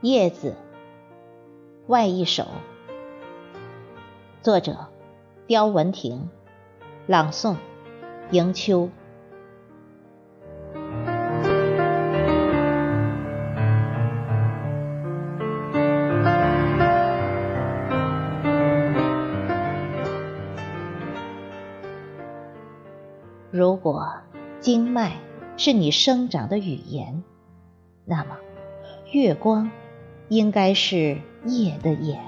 叶子，外一首。作者：刁文婷，朗诵：迎秋。如果经脉是你生长的语言，那么月光应该是夜的眼，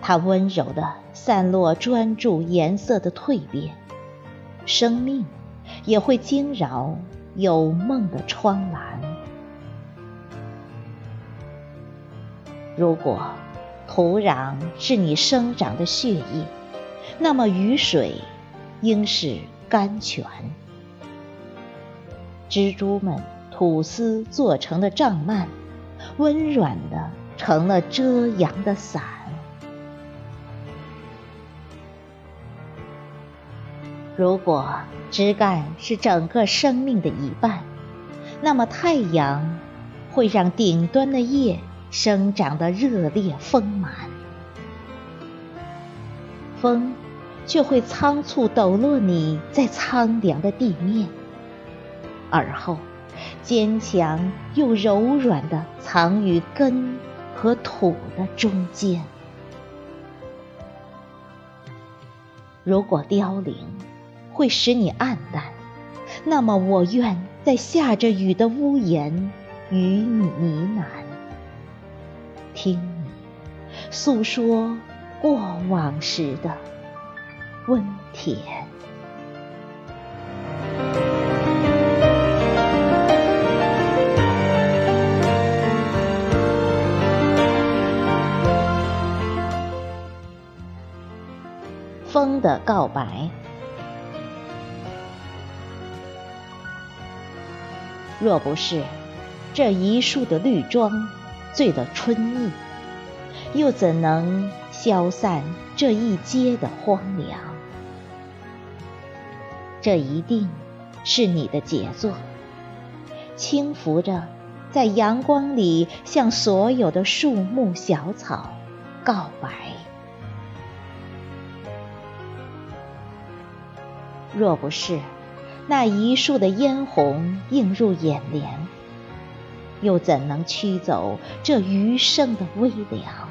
它温柔地散落专注颜色的蜕变，生命也会惊扰有梦的窗栏。如果土壤是你生长的血液，那么雨水应是甘泉，蜘蛛们吐丝做成的帐幔，温软的成了遮阳的伞。如果枝干是整个生命的一半，那么太阳会让顶端的叶生长得热烈丰满，风。却会仓促抖落你在苍凉的地面，而后坚强又柔软的藏于根和土的中间。如果凋零会使你黯淡，那么我愿在下着雨的屋檐与你呢喃，听你诉说过往时的。温甜，风的告白。若不是这一树的绿装醉了春意，又怎能消散这一街的荒凉？这一定是你的杰作，轻拂着在阳光里向所有的树木小草告白。若不是那一束的嫣红映入眼帘，又怎能驱走这余生的微凉？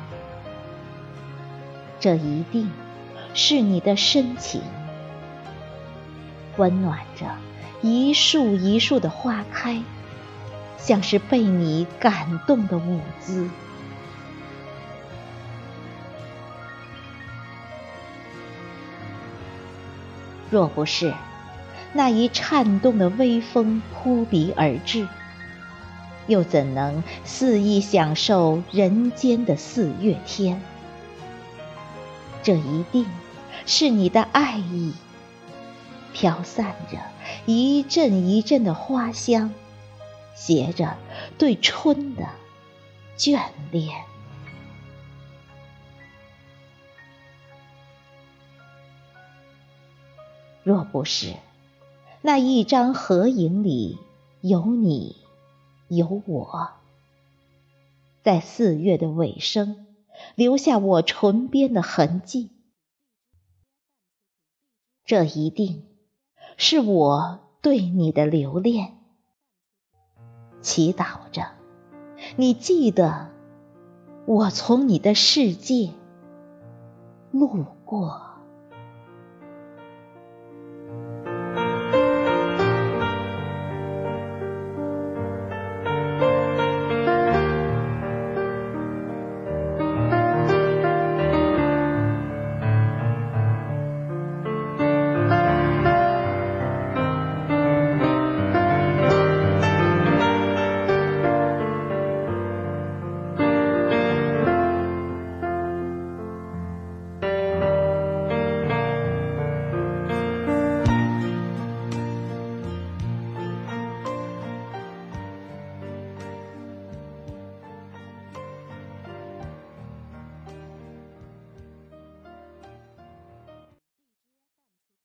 这一定是你的深情。温暖着一树一树的花开，像是被你感动的舞姿。若不是那一颤动的微风扑鼻而至，又怎能肆意享受人间的四月天？这一定是你的爱意。飘散着一阵一阵的花香，携着对春的眷恋。若不是那一张合影里有你有我，在四月的尾声留下我唇边的痕迹，这一定。是我对你的留恋，祈祷着你记得我从你的世界路过。